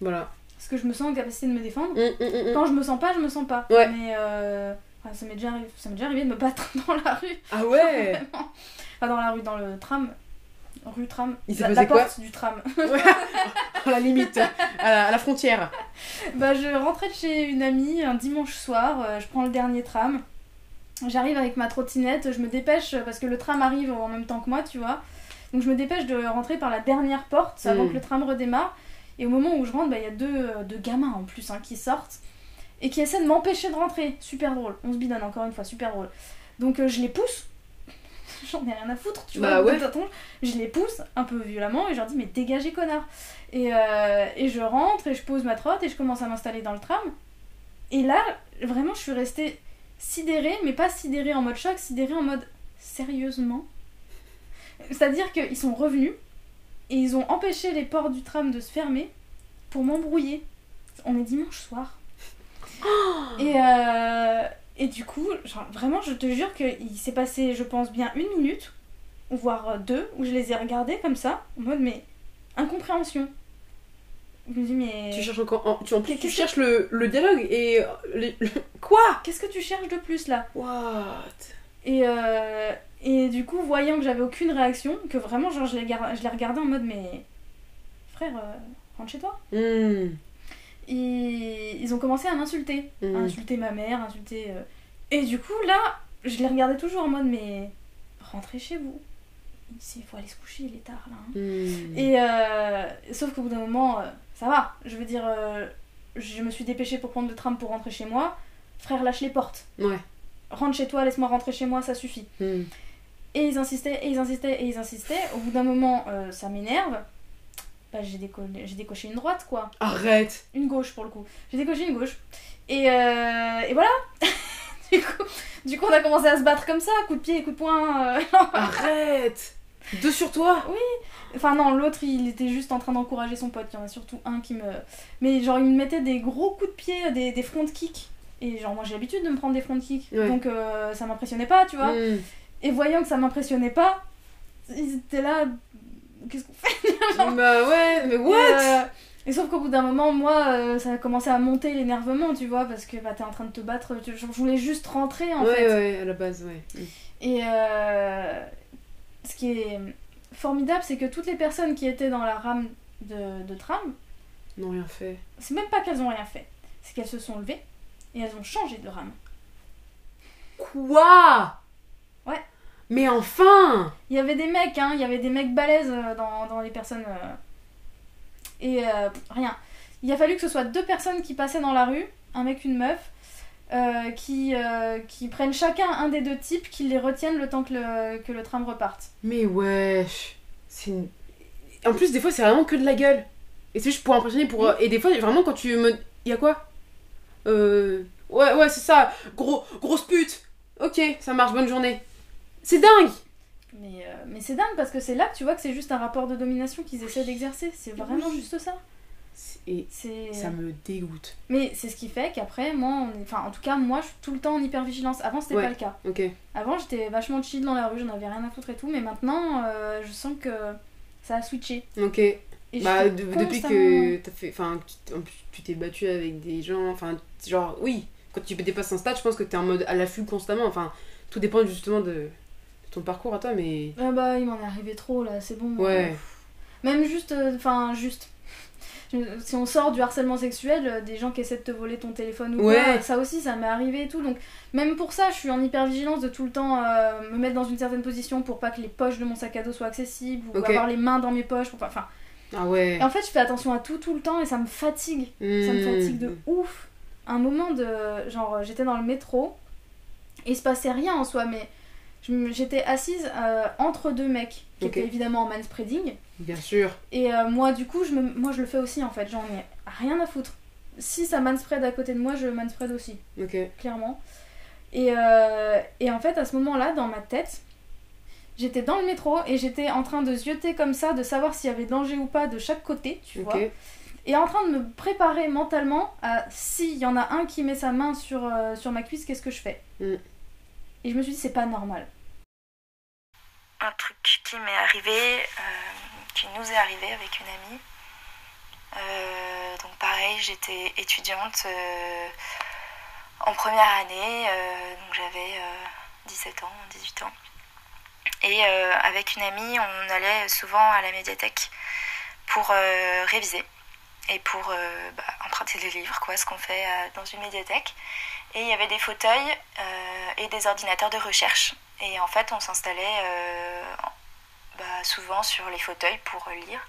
Voilà. Parce que je me sens en capacité de me défendre. Hum, hum. Quand je me sens pas, je me sens pas. Ouais. Mais euh, enfin, ça m'est déjà, arrivé de me battre dans la rue. Ah ouais. Enfin, dans la rue, dans le tram. Rue tram. Il s'est la, passé la quoi porte du tram. À la limite, à la, à la frontière. bah, je rentrais de chez une amie un dimanche soir. euh, je prends le dernier tram. J'arrive avec ma trottinette. Je me dépêche euh, parce que le tram arrive en même temps que moi, tu vois. Donc, je me dépêche de rentrer par la dernière porte avant Mm. que le tram redémarre. Et au moment où je rentre, bah, il y a deux, euh, deux gamins en plus hein, qui sortent et qui essaient de m'empêcher de rentrer. Super drôle. On se bidonne encore une fois, super drôle. Donc, euh, je les pousse. J'en ai rien à foutre, tu Bah vois. ouais. de toute façon, Je les pousse un peu violemment et je leur dis, mais dégagez, connard. Et, euh, et je rentre et je pose ma trotte et je commence à m'installer dans le tram. Et là, vraiment, je suis restée sidérée, mais pas sidérée en mode choc, sidérée en mode sérieusement? C'est-à-dire qu'ils sont revenus et ils ont empêché les portes du tram de se fermer pour m'embrouiller. On est dimanche soir. Et, euh, et du coup, genre, vraiment, je te jure qu'il s'est passé, je pense, bien une minute, voire deux, où je les ai regardés comme ça, en mode, mais incompréhension. Je me dis, mais. Tu cherches encore. En, tu, en plus, tu que- cherches le, le dialogue et. euh, le- Quoi? Qu'est-ce que tu cherches de plus là? What? Et, euh, et du coup, voyant que j'avais aucune réaction, que vraiment, genre, je les, gar- je les regardais en mode, mais. Frère, euh, rentre chez toi. Hum, Ils ont commencé à m'insulter. À hum. insulter ma mère, insulter. euh, Et du coup, là, je les regardais toujours en mode, mais. Rentrez chez vous. Il faut aller se coucher, il est tard là. hein. Hum. Et euh, sauf qu'au bout d'un moment, euh, ça va. Je veux dire, je me suis dépêchée pour prendre le tram pour rentrer chez moi. Frère, lâche les portes. Ouais. Rentre chez toi, laisse-moi rentrer chez moi, ça suffit. Hum. Et ils insistaient, et ils insistaient, et ils insistaient. Au bout d'un moment, ça m'énerve. Bah, j'ai déco- décoché une droite, quoi. Arrête Une gauche, pour le coup. J'ai décoché une gauche. Et, euh, et voilà. du, coup, du coup, on a commencé à se battre comme ça, coup de pied, coup de poing. euh. Arrête Deux sur toi Enfin non, l'autre il était juste en train d'encourager son pote. Il y en a surtout un qui me... Mais genre il me mettait des gros coups de pied, des, des front kicks. Et genre moi j'ai l'habitude de me prendre des front kicks. Ouais. Donc euh, ça m'impressionnait pas, tu vois. Hum. Et voyant que ça m'impressionnait pas, ils étaient là... Qu'est-ce qu'on fait Bah ouais, mais Et, what euh, Et sauf qu'au bout d'un moment, moi, euh, ça a commencé à monter l'énervement, tu vois, parce que bah, t'es en train de te battre. tu- Je voulais juste rentrer en Ouais, fait. ouais, à la base, ouais. Hum. Et euh, ce qui est formidable, c'est que toutes les personnes qui étaient dans la rame de, de tram, Non, rien fait. c'est même pas qu'elles ont rien fait, c'est qu'elles se sont levées et elles ont changé de rame. Quoi? Ouais. Mais enfin Il y avait des mecs, hein, il y avait des mecs balèzes euh, dans, dans les personnes. euh, Et euh, rien. Il a fallu que ce soit deux personnes qui passaient dans la rue, un mec, une meuf, euh, qui, qui prennent chacun un des deux types, qui les retiennent le temps que le, que le tram reparte. Mais wesh C'est une... En plus, des fois, c'est vraiment que de la gueule. Et c'est juste pour impressionner, pour... Et des fois, vraiment, quand tu me... Y a quoi? Euh... Ouais, ouais, c'est ça. Gros, grosse pute. Ok, ça marche, bonne journée. C'est dingue Mais, euh, mais c'est dingue parce que c'est là que tu vois que c'est juste un rapport de domination qu'ils essaient d'exercer. C'est vraiment Oui. juste ça. Et ça me dégoûte. Mais c'est ce qui fait qu'après, moi, on est... enfin, en tout cas, moi, je suis tout le temps en hypervigilance. Avant, c'était Ouais. pas le cas. Avant, j'étais vachement chill dans la rue, j'en avais rien à foutre et tout, mais maintenant, euh, je sens que ça a switché. Ok. Et je Bah, de- depuis que t'as fait. Enfin, tu- t'es battu avec des gens. Enfin, genre, oui. Quand tu dépasses un stade, je pense que t'es en mode à l'affût constamment. Enfin, tout dépend justement de ton parcours à toi, mais. Ah bah, il m'en est arrivé trop là, c'est bon. Ouais. Même juste, euh, enfin, juste. si on sort du harcèlement sexuel, euh, des gens qui essaient de te voler ton téléphone ou Ouais. quoi, ça aussi, ça m'est arrivé et tout. Donc, même pour ça, je suis en hyper-vigilance de tout le temps euh, me mettre dans une certaine position pour pas que les poches de mon sac à dos soient accessibles ou avoir les mains dans mes poches. Pour pas... Enfin, Ah ouais. et en fait, je fais attention à tout, tout le temps et ça me fatigue. Ça me Hmm. fatigue de ouf. Un moment de. Genre, euh, j'étais dans le métro et il se passait rien en soi, mais j'étais assise euh, entre deux mecs qui étaient évidemment en manspreading. Bien sûr. Et euh, moi, du coup, je me... moi, je le fais aussi en fait. J'en ai rien à foutre. Si ça manspread à côté de moi, je manspread aussi, Ok. clairement. Et, euh, et en fait, à ce moment-là, dans ma tête, j'étais dans le métro et j'étais en train de zioter comme ça, de savoir s'il y avait danger ou pas de chaque côté, tu vois. Ok. Et en train de me préparer mentalement à s'il y en a un qui met sa main sur, sur ma cuisse, qu'est-ce que je fais? Mm. Et je me suis dit, c'est pas normal. Un truc qui m'est arrivé, euh, qui nous est arrivé avec une amie. Euh, donc pareil, j'étais étudiante euh, en première année, donc j'avais euh, 17 ans, 18 ans. Et avec une amie, on allait souvent à la médiathèque pour réviser et pour bah, emprunter des livres, quoi, ce qu'on fait dans une médiathèque. Et il y avait des fauteuils et des ordinateurs de recherche. Et en fait, on s'installait euh, bah, souvent sur les fauteuils pour lire.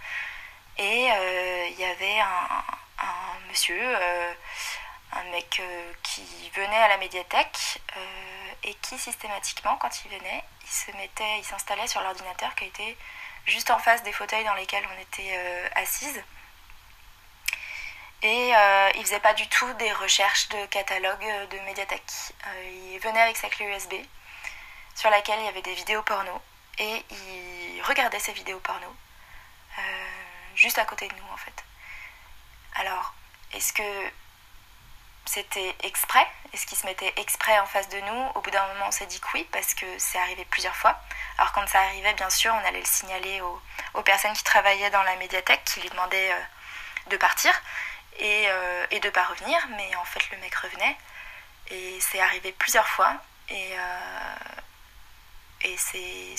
Et euh, il y avait un, monsieur, euh, un mec euh, qui venait à la médiathèque euh, et qui systématiquement, quand il venait, il se mettait, il s'installait sur l'ordinateur qui était juste en face des fauteuils dans lesquels on était euh, assises. Et euh, il faisait pas du tout des recherches de catalogue euh, de médiathèque. Euh, il venait avec sa clé USB sur laquelle il y avait des vidéos porno et il regardait ces vidéos porno euh, juste à côté de nous en fait. Alors, est-ce que c'était exprès? Est-ce qu'il se mettait exprès en face de nous? Au bout d'un moment, on s'est dit que oui, parce que c'est arrivé plusieurs fois. Alors, quand ça arrivait, bien sûr, on allait le signaler aux, personnes qui travaillaient dans la médiathèque, qui lui demandaient euh, de partir et, euh, de pas revenir. Mais en fait, le mec revenait. Et c'est arrivé plusieurs fois. Et, et c'est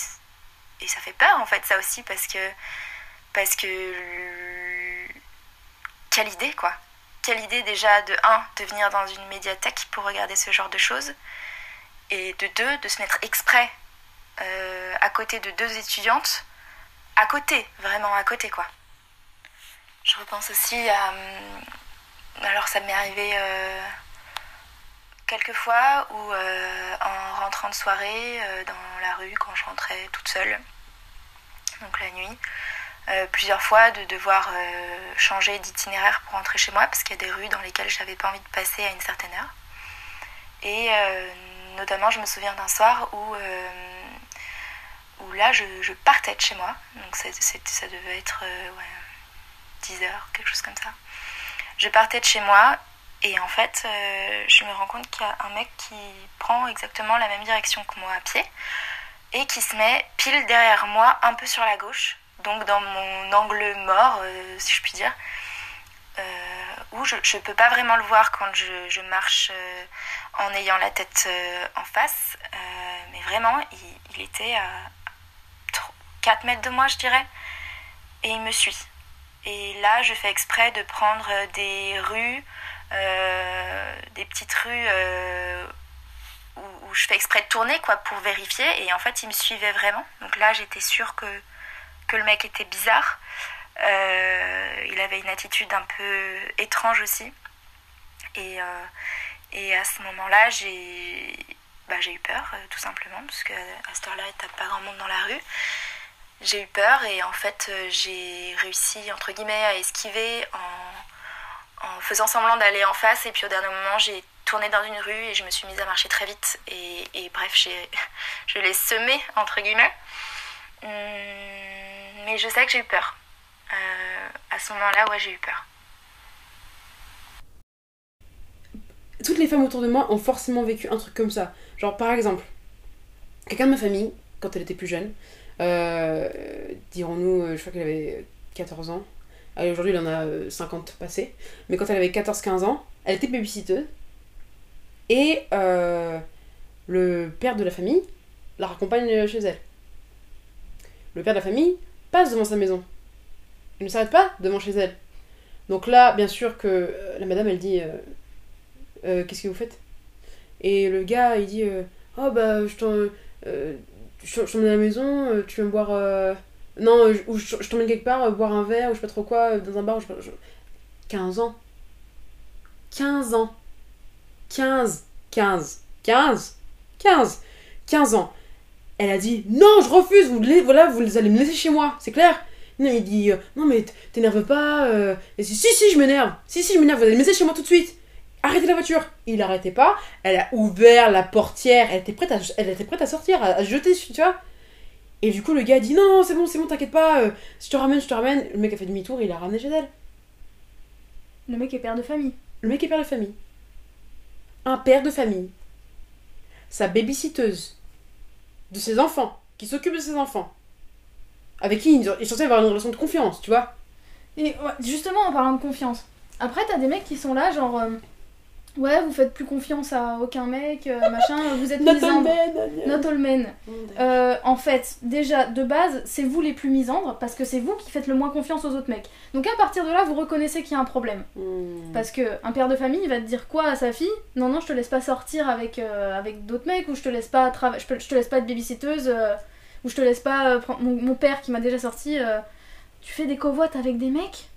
et ça fait peur en fait ça aussi parce que parce que le- quelle idée quoi. Quelle idée déjà de un de venir dans une médiathèque pour regarder ce genre de choses et de deux de se mettre exprès euh, à côté de deux étudiantes à côté vraiment à côté quoi. Je repense aussi à hum, alors ça m'est arrivé euh, quelques fois où euh, en rentrant de soirée euh, dans la rue quand je rentrais toute seule donc la nuit euh, plusieurs fois de devoir euh, changer d'itinéraire pour rentrer chez moi parce qu'il y a des rues dans lesquelles j'avais pas envie de passer à une certaine heure. Et notamment je me souviens d'un soir où où là je, je partais de chez moi. Donc ça devait être euh, ouais, 10 heures quelque chose comme ça. Je partais de chez moi et en fait, euh, je me rends compte qu'il y a un mec qui prend exactement la même direction que moi à pied et qui se met pile derrière moi, un peu sur la gauche, donc dans mon angle mort, euh, si je puis dire, euh, où je ne peux pas vraiment le voir quand je, je marche euh, en ayant la tête en face, mais vraiment, il, il était à 4 mètres de moi, je dirais, et il me suit. Et là, je fais exprès de prendre des rues des petites rues euh, où, je fais exprès de tourner quoi pour vérifier. Et en fait il me suivait vraiment. Donc là j'étais sûre que, que le mec était bizarre. Euh, il avait une attitude un peu étrange aussi. Et, euh, et à ce moment là j'ai bah, eu peur euh, tout simplement parce que à cette heure là t'as pas grand monde dans la rue. J'ai eu peur et en fait euh, j'ai réussi entre guillemets à esquiver en en faisant semblant d'aller en face et puis au dernier moment j'ai tourné dans une rue et je me suis mise à marcher très vite et, bref je l'ai semé entre guillemets Hum, mais je sais que j'ai eu peur Euh, à ce moment là ouais j'ai eu peur toutes les femmes autour de moi ont forcément vécu un truc comme ça. Genre, par exemple, quelqu'un de ma famille, quand elle était plus jeune, euh, dirons-nous, euh, je crois qu'elle avait 14 ans. Aujourd'hui, elle en a euh, 50 passés. Mais quand elle avait 14-15 ans, elle était babysitteuse. Et euh, le père de la famille la raccompagne chez elle. Le père de la famille passe devant sa maison. Il ne s'arrête pas devant chez elle. Donc là, bien sûr que euh, la madame, elle dit euh, Euh, Qu'est-ce que vous faites? Et le gars, il dit euh, Oh bah, je t'en- euh, t'emmène à la maison, euh, tu veux me boire. Non, je- ou je, je t'emmène quelque part, euh, boire un verre, ou je sais pas trop quoi, euh, dans un bar. Je, je- 15 ans. 15 ans. 15. 15. 15. 15. 15 ans. Elle a dit Non, je refuse, vous, voilà, vous allez me laisser chez moi, c'est clair Non, il dit euh, Non, mais t'énerve pas. euh. Et si, si, si, je m'énerve. Si, si, je m'énerve, vous allez me laisser chez moi tout de suite. Arrêtez la voiture. Il arrêtait pas. Elle a ouvert la portière. Elle était prête à, elle était prête à sortir, à, à jeter, tu vois. Et du coup, le gars a dit Non, c'est bon, c'est bon, t'inquiète pas. euh, je te ramène, je te ramène. Le mec a fait demi-tour et il a ramené chez elle. Le mec est père de famille. Le mec est père de famille. Un père de famille. Sa babysitteuse. De ses enfants. Qui s'occupe de ses enfants. Avec qui il est censé avoir une relation de confiance, tu vois. Et ouais, justement, en parlant de confiance. Après, t'as des mecs qui sont là, genre. euh, ouais, vous faites plus confiance à aucun mec, euh, machin, vous êtes misandre. Not all men. Euh, en fait, déjà, de base, c'est vous les plus misandres parce que c'est vous qui faites le moins confiance aux autres mecs. Donc à partir de là, vous reconnaissez qu'il y a un problème. Hmm. Parce que un père de famille, il va te dire quoi à sa fille? Non, non, je te laisse pas sortir avec, euh, avec d'autres mecs, ou je te laisse pas je, peux- je te laisse pas être babysitteuse, ou je te laisse pas prendre mon, mon père qui m'a déjà sorti. tu fais des covoites avec des mecs?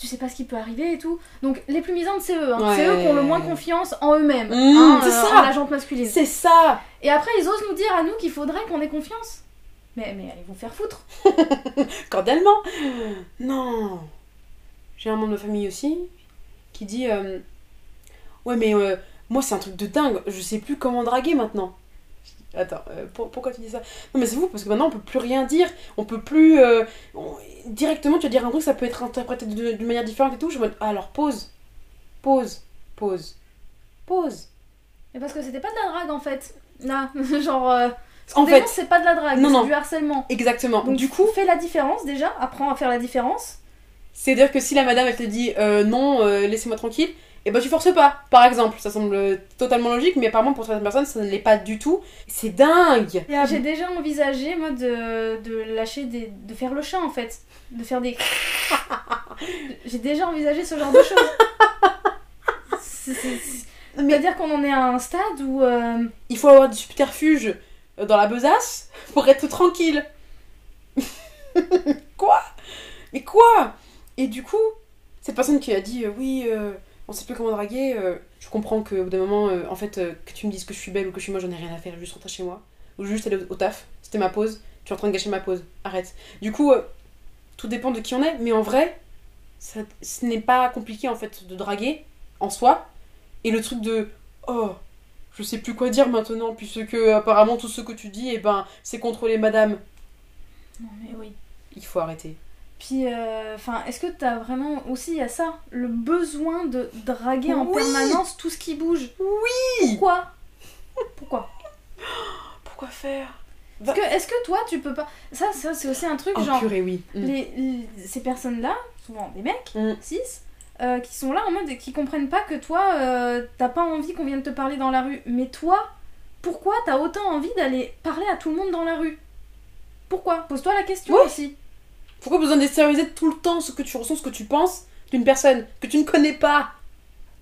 Tu sais pas ce qui peut arriver et tout. Donc les plus misantes, c'est eux. hein. C'est eux qui ont le moins confiance en eux-mêmes. Mmh, hein, c'est euh, ça. en la jante masculine. C'est ça Et après, ils osent nous dire à nous qu'il faudrait qu'on ait confiance. Mais, mais allez vous faire foutre. Cordialement Non J'ai un membre de famille aussi qui dit euh, Ouais, mais euh, moi, c'est un truc de dingue. Je sais plus comment draguer maintenant. Attends, euh, pour- pourquoi tu dis ça? Non, mais c'est vous, parce que maintenant, on peut plus rien dire. On peut plus. euh, on- directement, tu vas dire un truc, ça peut être interprété d'une manière différente et tout. Je me dis Ah, alors pause. Pause. Pause. Pause. Mais parce que c'était pas de la drague en fait. Là, genre. euh, En fait- c'est pas de la drague, c'est du harcèlement. Exactement. Donc du coup, fais la différence déjà, apprends à faire la différence. C'est-à-dire que si la madame elle te dit non, laissez-moi tranquille, et ben tu forces pas, par exemple. Ça semble euh, totalement logique, mais apparemment pour certaines personnes ça ne l'est pas du tout. C'est dingue J'ai déjà envisagé moi de, de lâcher des. de faire le chat en fait. De faire des. J'ai déjà envisagé ce genre de choses. C'est-à-dire qu'on en est à un stade où. euh, il faut avoir du subterfuge euh, dans la besace pour être tranquille. quoi? Mais quoi? Et du coup, cette personne qui a dit euh, oui, euh, on sait plus comment draguer, euh, je comprends qu'au bout d'un moment, euh, en fait, euh, que tu me dises que je suis belle ou que je suis moi, j'en ai rien à faire, juste rentrer chez moi. Ou juste aller au, au taf, c'était ma pause, tu es en train de gâcher ma pause, arrête. Du coup, tout dépend de qui on est, mais en vrai, ça, ce n'est pas compliqué en fait de draguer en soi. Et le truc de oh, je sais plus quoi dire maintenant, puisque apparemment tout ce que tu dis, eh ben, c'est contrôler madame. Non mais oui. Il faut arrêter. Puis, euh, enfin, est-ce que t'as vraiment aussi à ça le besoin de draguer en Oui. permanence tout ce qui bouge? Oui Pourquoi? Pourquoi? Pourquoi faire? Est-ce que, toi tu peux pas? Ça, ça c'est aussi un truc Oh genre purée, oui. Mm. les, les- ces personnes-là, souvent des mecs, Mm. cis, euh, qui sont là en mode qui comprennent pas que toi euh, t'as pas envie qu'on vienne te parler dans la rue. Mais toi, pourquoi t'as autant envie d'aller parler à tout le monde dans la rue? Pourquoi? Pose-toi la question aussi. Pourquoi besoin d'extérioriser tout le temps ce que tu ressens, ce que tu penses d'une personne que tu ne connais pas?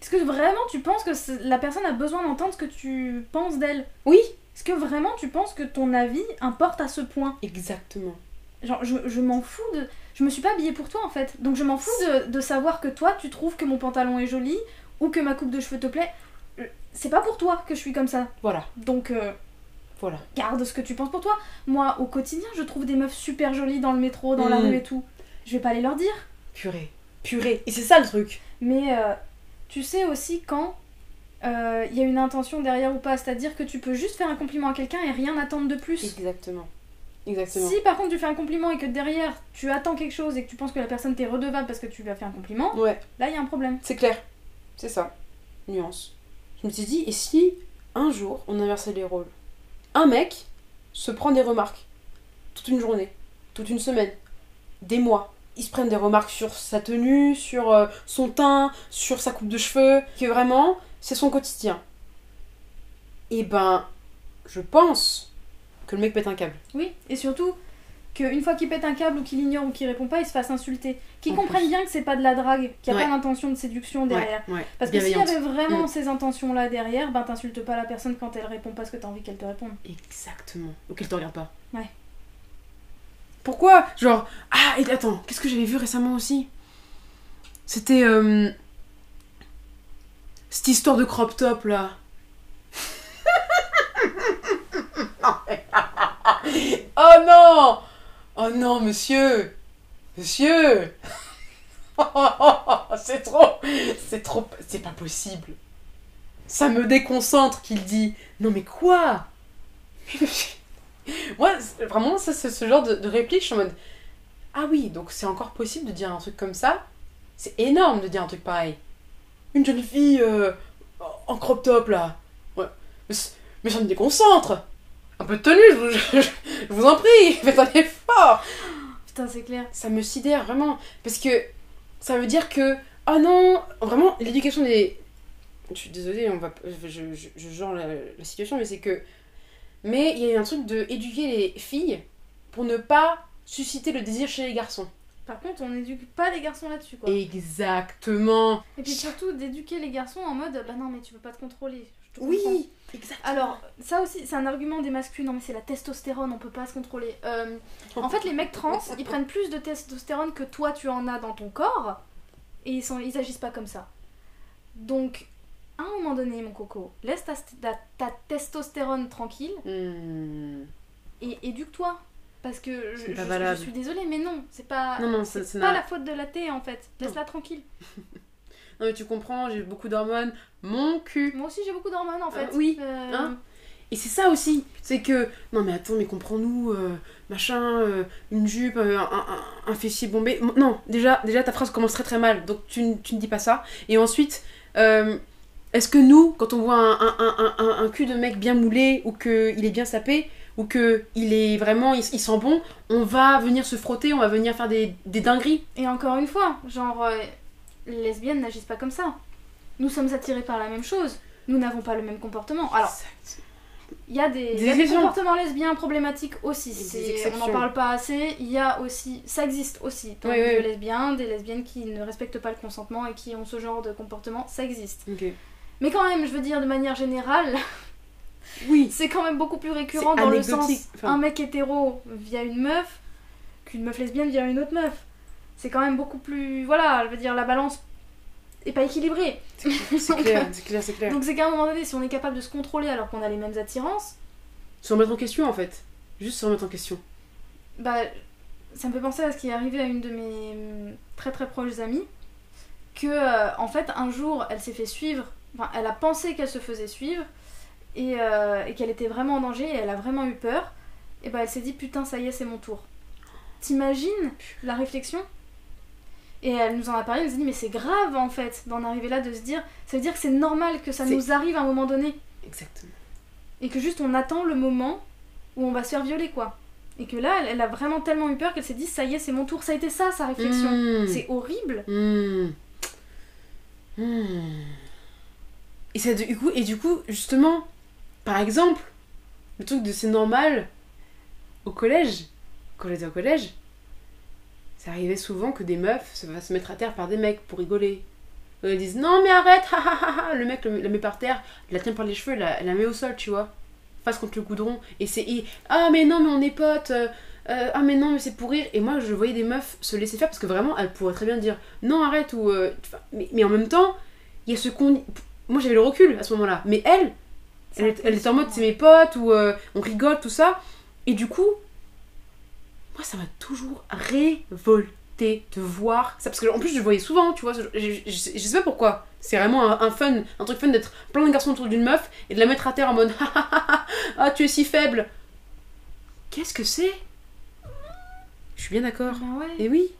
Est-ce que vraiment tu penses que la personne a besoin d'entendre ce que tu penses d'elle? Oui Est-ce que vraiment tu penses que ton avis importe à ce point? Exactement. Genre, je, je m'en fous de. Je me suis pas habillée pour toi en fait. Donc je m'en fous de, de savoir que toi tu trouves que mon pantalon est joli ou que ma coupe de cheveux te plaît. Euh, C'est pas pour toi que je suis comme ça. Voilà, Donc euh, voilà. garde ce que tu penses pour toi. Moi, au quotidien, je trouve des meufs super jolies dans le métro, dans la Mm. rue et tout. Je vais pas aller leur dire. Purée. Purée. Et c'est ça le truc. Mais euh, tu sais aussi quand euh, il y a une intention derrière ou pas. C'est-à-dire que tu peux juste faire un compliment à quelqu'un et rien attendre de plus. Exactement. Exactement. Si par contre tu fais un compliment et que derrière tu attends quelque chose et que tu penses que la personne t'est redevable parce que tu lui as fait un compliment, Ouais, là il y a un problème. c'est clair. C'est ça. Nuance. Je me suis dit, et si un jour on inversait les rôles? Un mec se prend des remarques toute une journée, toute une semaine, des mois. Ils se prennent des remarques sur sa tenue, sur euh, son teint, sur sa coupe de cheveux, que vraiment c'est son quotidien. Et ben, je pense que le mec pète un câble. Oui, et surtout qu'une fois qu'il pète un câble ou qu'il ignore ou qu'il répond pas, il se fasse insulter. Qu'ils En comprennent bien que c'est pas de la drague, qu'il n'y a Ouais. pas d'intention de séduction derrière. Ouais, ouais. Parce que s'il y avait vraiment Mm. ces intentions-là derrière, ben t'insultes pas la personne quand elle répond pas ce que t'as envie qu'elle te réponde. Exactement. Ou qu'elle te regarde pas. Ouais. Pourquoi? Genre, ah, et attends, qu'est-ce que j'avais vu récemment aussi? C'était. euh, cette histoire de crop top là. oh non Oh non, monsieur Monsieur C'est trop C'est trop. C'est pas possible Ça me déconcentre qu'il dit Non mais quoi? Moi, vraiment, ça, c'est ce genre de, de réplique, je suis en mode Ah oui, donc c'est encore possible de dire un truc comme ça? C'est énorme de dire un truc pareil. Une jeune fille euh, en crop top là. Ouais. Mais ça me déconcentre Un peu de tenue, je vous, je- je- je vous en prie, faites un effort Putain, c'est clair. ça me sidère vraiment parce que ça veut dire que oh non vraiment l'éducation des je suis désolée on va je, je, je- je genre la, la situation mais c'est que mais il y a un truc de éduquer les filles pour ne pas susciter le désir chez les garçons Par contre, on n'éduque pas les garçons là-dessus, quoi. exactement Et puis surtout d'éduquer les garçons en mode bah non mais tu peux pas te contrôler. Oui exactement Alors ça aussi c'est un argument des masculins, non mais c'est la testostérone, on peut pas se contrôler. Euh, en fait les mecs trans ils prennent plus de testostérone que toi tu en as dans ton corps et ils, sont, ils agissent pas comme ça. Donc à un moment donné mon coco, laisse ta, ta- ta testostérone tranquille Hmm. et éduque-toi. Parce que je, suis désolée mais non, c'est pas, non non ça pas la faute de la thé en fait. Laisse-la tranquille. non mais tu comprends j'ai beaucoup d'hormones. Mon cul. Moi aussi j'ai beaucoup d'hormones en fait. Euh, oui, Euh, hein. Et c'est ça aussi, c'est que non mais attends mais comprends-nous euh, machin une jupe un, un, un fessier bombé. Non déjà déjà ta phrase commence très très mal. Donc tu, tu ne dis pas ça. Et ensuite est-ce que nous quand on voit un, un, un, un, un cul de mec bien moulé ou que il est bien sapé ou que il est vraiment il, il sent bon on va venir se frotter on va venir faire des, des dingueries? Et encore une fois, genre, les lesbiennes n'agissent pas comme ça. Nous sommes attirés par la même chose. Nous n'avons pas le même comportement. Alors, il y a des, y a des comportements lesbiens problématiques aussi. On n'en parle pas assez. Il y a aussi, ça existe aussi. Tant Oui, de oui. lesbiens, des lesbiennes qui ne respectent pas le consentement et qui ont ce genre de comportement, ça existe. Mais quand même, je veux dire de manière générale, oui c'est quand même beaucoup plus récurrent dans le sens enfin. un mec hétéro via une meuf qu'une meuf lesbienne via une autre meuf. C'est quand même beaucoup plus. Voilà, je veux dire, la balance est pas équilibrée. c'est clair c'est clair c'est clair Donc c'est qu'à un moment donné, si on est capable de se contrôler alors qu'on a les mêmes attirances, se remettre en question en fait juste se remettre en question bah ça me fait penser à ce qui est arrivé à une de mes très très proches amies, que euh, en fait un jour elle s'est fait suivre, enfin elle a pensé qu'elle se faisait suivre et, euh, et qu'elle était vraiment en danger et elle a vraiment eu peur, et bah elle s'est dit putain ça y est c'est mon tour. T'imagines la réflexion? Et elle nous en a parlé, elle nous a dit mais c'est grave en fait d'en arriver là, de se dire, ça veut dire que c'est normal que ça nous arrive à un moment donné. exactement Et que juste on attend le moment où on va se faire violer quoi. Et que là, elle, elle a vraiment tellement eu peur qu'elle s'est dit ça y est, c'est mon tour. Ça a été ça sa réflexion. Mmh. C'est horrible. Mmh. Mmh. Et, ça, du coup, et du coup, justement, par exemple, le truc de c'est normal au collège, quand j'étais au collège, ça arrivait souvent que des meufs se fassent mettre à terre par des mecs pour rigoler. Ils disent non mais arrête, ha, ha, ha, ha. le mec la met par terre, la tient par les cheveux, la, la met au sol, tu vois, face contre le goudron, et c'est ah mais non mais on est potes, euh, euh, ah mais non mais c'est pour rire, et moi je voyais des meufs se laisser faire parce que vraiment elles pourraient très bien dire non arrête ou euh, mais, mais en même temps il y a ce qu'on moi j'avais le recul à ce moment-là, mais elle elle, est- elle était en mode c'est mes potes ou on rigole tout ça, et du coup moi ça m'a toujours révolté de voir ça parce que en plus je le voyais souvent tu vois je, je, sais pas pourquoi. C'est vraiment un, un fun un truc fun d'être plein de garçons autour d'une meuf et de la mettre à terre en mode ah tu es si faible. Qu'est-ce que c'est? Je suis bien d'accord. Ben ouais. et oui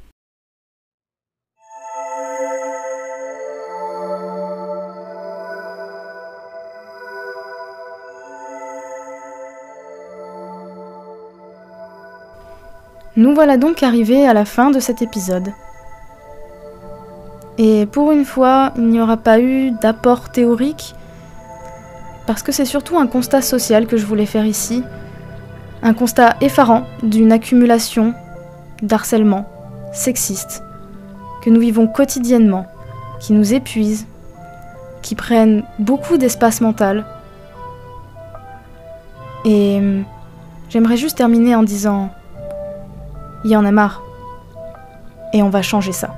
Nous voilà donc arrivés à la fin de cet épisode. Et pour une fois, il n'y aura pas eu d'apport théorique, parce que c'est surtout un constat social que je voulais faire ici, Un constat effarant d'une accumulation d'harcèlement sexiste que nous vivons quotidiennement, qui nous épuisent, qui prennent beaucoup d'espace mental. Et j'aimerais juste terminer en disant, il y en a marre. Et on va changer ça.